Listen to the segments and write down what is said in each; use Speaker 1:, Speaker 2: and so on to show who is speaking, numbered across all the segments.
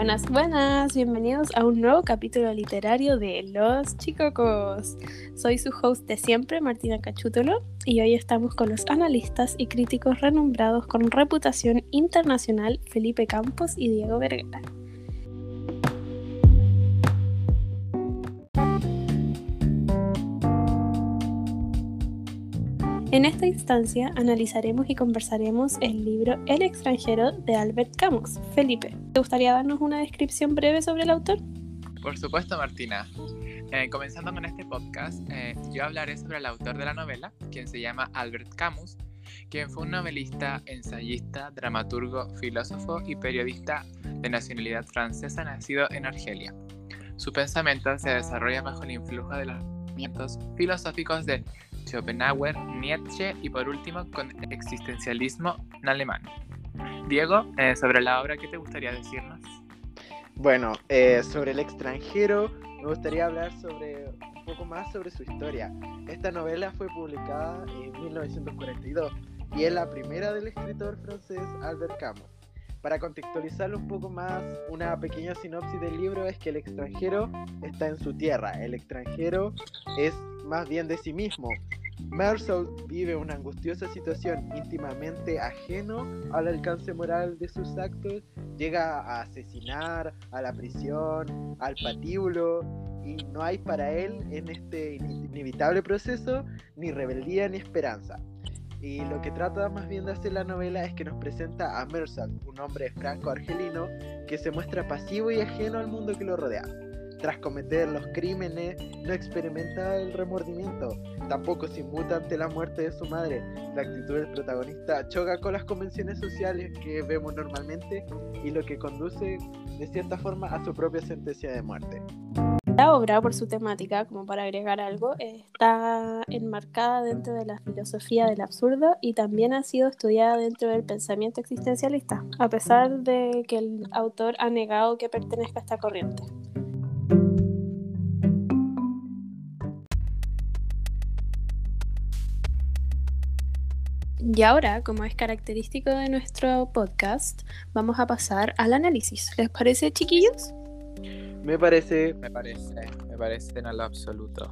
Speaker 1: Buenas, buenas, bienvenidos a un nuevo capítulo literario de Los Chicocos. Soy su host de siempre, Martina Cachútolo, y hoy estamos con los analistas y críticos renombrados con reputación internacional Felipe Campos y Diego Vergara. En esta instancia analizaremos y conversaremos el libro El extranjero de Albert Camus. Felipe, ¿te gustaría darnos una descripción breve sobre el autor?
Speaker 2: Por supuesto, Martina. Eh, comenzando con este podcast, eh, yo hablaré sobre el autor de la novela, quien se llama Albert Camus, quien fue un novelista, ensayista, dramaturgo, filósofo y periodista de nacionalidad francesa nacido en Argelia. Su pensamiento se desarrolla bajo el influjo de los movimientos filosóficos de Schopenhauer, Nietzsche y por último con existencialismo en alemán. Diego, eh, sobre la obra, ¿qué te gustaría decirnos?
Speaker 3: Bueno, eh, sobre el extranjero, me gustaría hablar sobre un poco más sobre su historia. Esta novela fue publicada en 1942 y es la primera del escritor francés Albert Camus. Para contextualizarlo un poco más, una pequeña sinopsis del libro es que el extranjero está en su tierra, el extranjero es más bien de sí mismo. Marcel vive una angustiosa situación íntimamente ajeno al alcance moral de sus actos, llega a asesinar, a la prisión, al patíbulo, y no hay para él en este inevitable proceso ni rebeldía ni esperanza. Y lo que trata más bien de hacer la novela es que nos presenta a Mersal, un hombre franco-argelino que se muestra pasivo y ajeno al mundo que lo rodea. Tras cometer los crímenes, no experimenta el remordimiento, tampoco se inmuta ante la muerte de su madre. La actitud del protagonista choca con las convenciones sociales que vemos normalmente y lo que conduce de cierta forma a su propia sentencia de muerte.
Speaker 1: La obra, por su temática, como para agregar algo, está enmarcada dentro de la filosofía del absurdo y también ha sido estudiada dentro del pensamiento existencialista, a pesar de que el autor ha negado que pertenezca a esta corriente. Y ahora, como es característico de nuestro podcast, vamos a pasar al análisis. ¿Les parece, chiquillos?
Speaker 3: Me parece.
Speaker 2: Me parece, me parece en lo absoluto.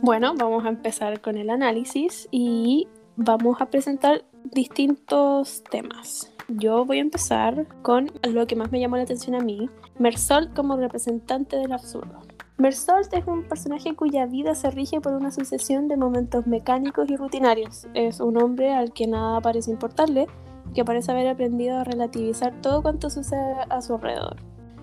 Speaker 1: Bueno, vamos a empezar con el análisis y vamos a presentar distintos temas. Yo voy a empezar con lo que más me llamó la atención a mí, Mersault como representante del absurdo. Mersault es un personaje cuya vida se rige por una sucesión de momentos mecánicos y rutinarios. Es un hombre al que nada parece importarle, que parece haber aprendido a relativizar todo cuanto sucede a su alrededor.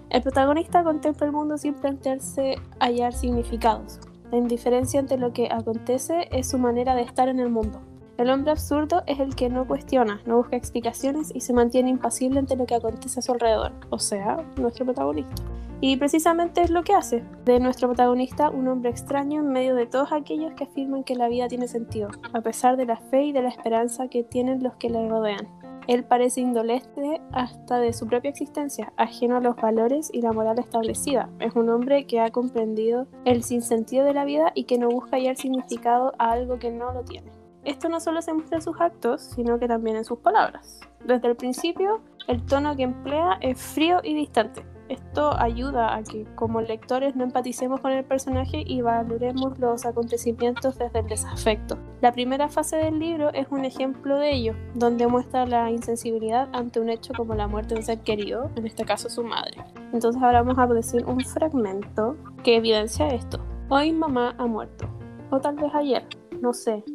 Speaker 1: El protagonista contempla el mundo sin plantearse hallar significados. La indiferencia ante lo que acontece es su manera de estar en el mundo. El hombre absurdo es el que no cuestiona, no busca explicaciones y se mantiene impasible ante lo que acontece a su alrededor, o sea, nuestro protagonista. Y precisamente es lo que hace de nuestro protagonista un hombre extraño en medio de todos aquellos que afirman que la vida tiene sentido, a pesar de la fe y de la esperanza que tienen los que le rodean. Él parece indolente hasta de su propia existencia, ajeno a los valores y la moral establecida. Es un hombre que ha comprendido el sinsentido de la vida y que no busca hallar significado a algo que no lo tiene. Esto no solo se muestra en sus actos, sino que también en sus palabras. Desde el principio, el tono que emplea es frío y distante. Esto ayuda a que como lectores no empaticemos con el personaje y valoremos los acontecimientos desde el desafecto. La primera fase del libro es un ejemplo de ello, donde muestra la insensibilidad ante un hecho como la muerte de un ser querido, en este caso su madre. Entonces ahora vamos a decir un fragmento que evidencia esto. Hoy mamá ha muerto, o tal vez ayer, no sé,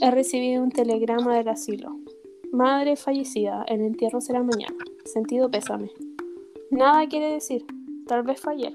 Speaker 1: He recibido un telegrama del asilo. Madre fallecida, el entierro será mañana. Sentido pésame. Nada quiere decir. Tal vez ayer.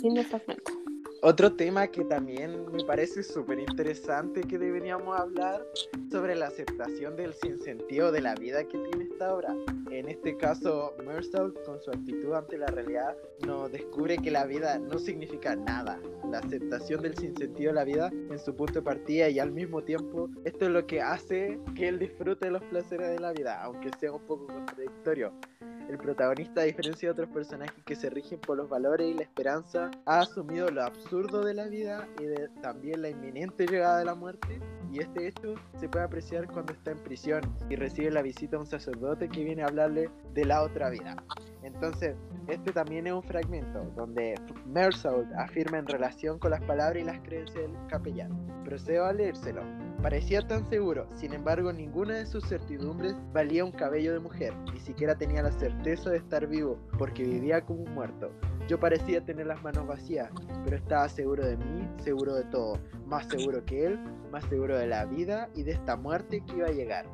Speaker 1: Fin del fragmento.
Speaker 3: Otro tema que también me parece súper interesante que deberíamos hablar sobre la aceptación del sinsentido de la vida que tiene esta obra. En este caso, Mersal, con su actitud ante la realidad, nos descubre que la vida no significa nada. La aceptación del sinsentido de la vida en su punto de partida y al mismo tiempo, esto es lo que hace que él disfrute los placeres de la vida, aunque sea un poco contradictorio. El protagonista, a diferencia de otros personajes que se rigen por los valores y la esperanza, ha asumido lo absurdo de la vida y de, también la inminente llegada de la muerte. Y este hecho se puede apreciar cuando está en prisión y recibe la visita de un sacerdote que viene a hablarle de la otra vida. Entonces, este también es un fragmento donde Mersault afirma en relación con las palabras y las creencias del capellán. Procedo a leérselo. Parecía tan seguro, sin embargo ninguna de sus certidumbres valía un cabello de mujer, ni siquiera tenía la certeza de estar vivo, porque vivía como un muerto. Yo parecía tener las manos vacías, pero estaba seguro de mí, seguro de todo, más seguro que él, más seguro de la vida y de esta muerte que iba a llegar.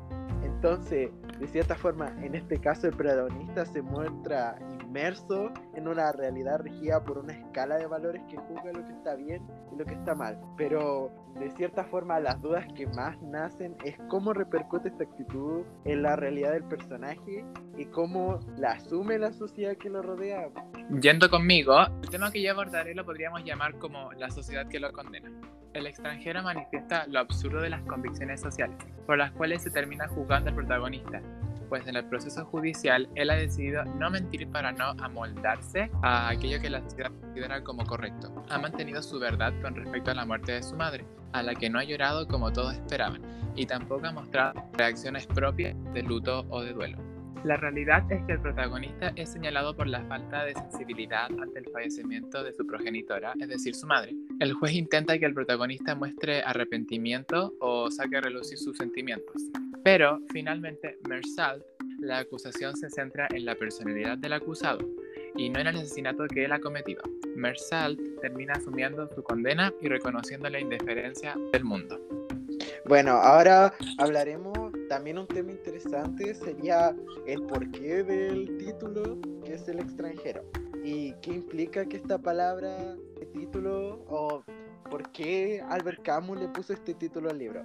Speaker 3: Entonces, de cierta forma, en este caso el protagonista se muestra inmerso en una realidad regida por una escala de valores que juzga lo que está bien y lo que está mal. Pero de cierta forma las dudas que más nacen es cómo repercute esta actitud en la realidad del personaje y cómo la asume la sociedad que lo rodea.
Speaker 2: Yendo conmigo, el tema que yo abordaré lo podríamos llamar como la sociedad que lo condena. El extranjero manifiesta lo absurdo de las convicciones sociales, por las cuales se termina juzgando al protagonista, pues en el proceso judicial él ha decidido no mentir para no amoldarse a aquello que la sociedad considera como correcto. Ha mantenido su verdad con respecto a la muerte de su madre, a la que no ha llorado como todos esperaban, y tampoco ha mostrado reacciones propias de luto o de duelo. La realidad es que el protagonista es señalado por la falta de sensibilidad ante el fallecimiento de su progenitora, es decir, su madre. El juez intenta que el protagonista muestre arrepentimiento o saque a relucir sus sentimientos. Pero, finalmente, Mersalt, la acusación se centra en la personalidad del acusado y no en el asesinato que él ha cometido. Mersalt termina asumiendo su condena y reconociendo la indiferencia del mundo.
Speaker 3: Bueno, ahora hablaremos también un tema interesante sería el porqué del título que es el extranjero y qué implica que esta palabra, título o por qué Albert Camus le puso este título al libro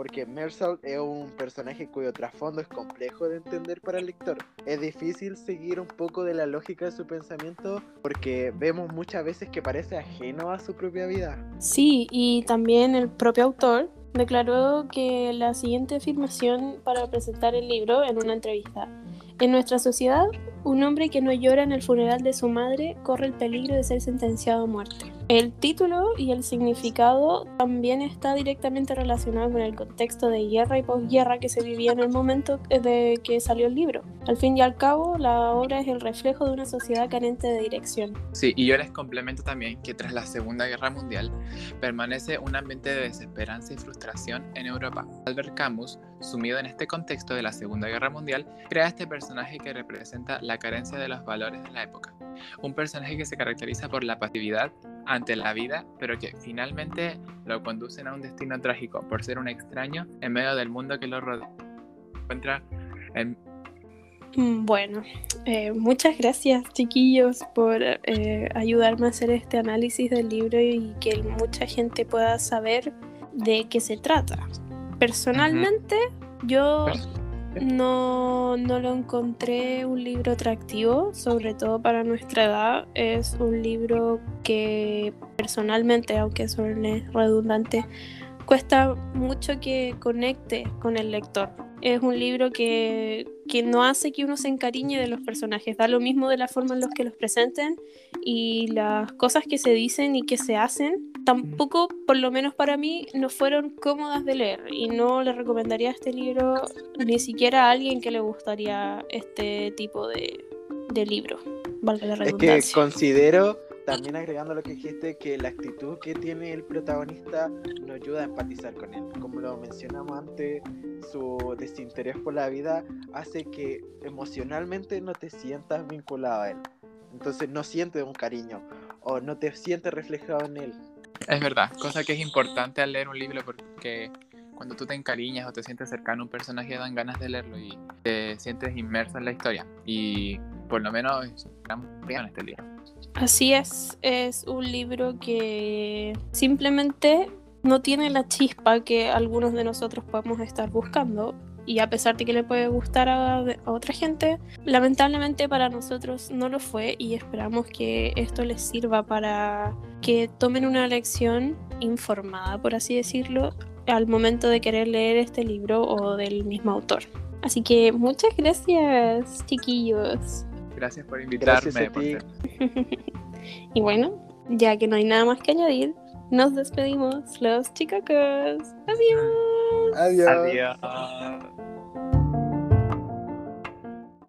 Speaker 3: porque Mersault es un personaje cuyo trasfondo es complejo de entender para el lector. Es difícil seguir un poco de la lógica de su pensamiento porque vemos muchas veces que parece ajeno a su propia vida.
Speaker 1: Sí, y también el propio autor declaró que la siguiente afirmación para presentar el libro en una entrevista. En nuestra sociedad, un hombre que no llora en el funeral de su madre corre el peligro de ser sentenciado a muerte. El título y el significado también está directamente relacionado con el contexto de guerra y posguerra que se vivía en el momento de que salió el libro. Al fin y al cabo, la obra es el reflejo de una sociedad carente de dirección.
Speaker 2: Sí, y yo les complemento también que tras la Segunda Guerra Mundial permanece un ambiente de desesperanza y frustración en Europa. Albert Camus, sumido en este contexto de la Segunda Guerra Mundial, crea este personaje que representa la carencia de los valores de la época. Un personaje que se caracteriza por la pasividad ante la vida, pero que finalmente lo conducen a un destino trágico por ser un extraño en medio del mundo que lo rodea. Encuentra en...
Speaker 1: Mm, bueno, eh, muchas gracias chiquillos por eh, ayudarme a hacer este análisis del libro y que mucha gente pueda saber de qué se trata. Personalmente, yo no, no lo encontré un libro atractivo, sobre todo para nuestra edad. Es un libro que personalmente, aunque suene redundante, cuesta mucho que conecte con el lector. Es un libro que, que, no hace que uno se encariñe de los personajes, da lo mismo de la forma en los que los presenten y las cosas que se dicen y que se hacen tampoco, por lo menos para mí, no fueron cómodas de leer y no le recomendaría este libro ni siquiera a alguien que le gustaría este tipo de, de libro. Valga la redundancia.
Speaker 3: Es que considero, también agregando lo que dijiste, que la actitud que tiene el protagonista nos ayuda a empatizar con él. Como lo mencionamos antes, su desinterés por la vida hace que emocionalmente no te sientas vinculado a él. Entonces no sientes un cariño o no te sientes reflejado en él.
Speaker 2: Es verdad, cosa que es importante al leer un libro porque cuando tú te encariñas o te sientes cercano a un personaje dan ganas de leerlo y te sientes inmerso en la historia. Y por lo menos estamos en este libro.
Speaker 1: Así es, es un libro que simplemente no tiene la chispa que algunos de nosotros podemos estar buscando, y a pesar de que le puede gustar a, otra gente, lamentablemente para nosotros no lo fue y esperamos que esto les sirva para que tomen una lección informada, por así decirlo, al momento de querer leer este libro o del mismo autor. Así que muchas gracias, chiquillos.
Speaker 2: Gracias por invitarme.
Speaker 3: Gracias a ti.
Speaker 1: Y bueno, ya que no hay nada más que añadir, nos despedimos los chicacos. Adiós.
Speaker 3: Adiós.
Speaker 2: Adiós.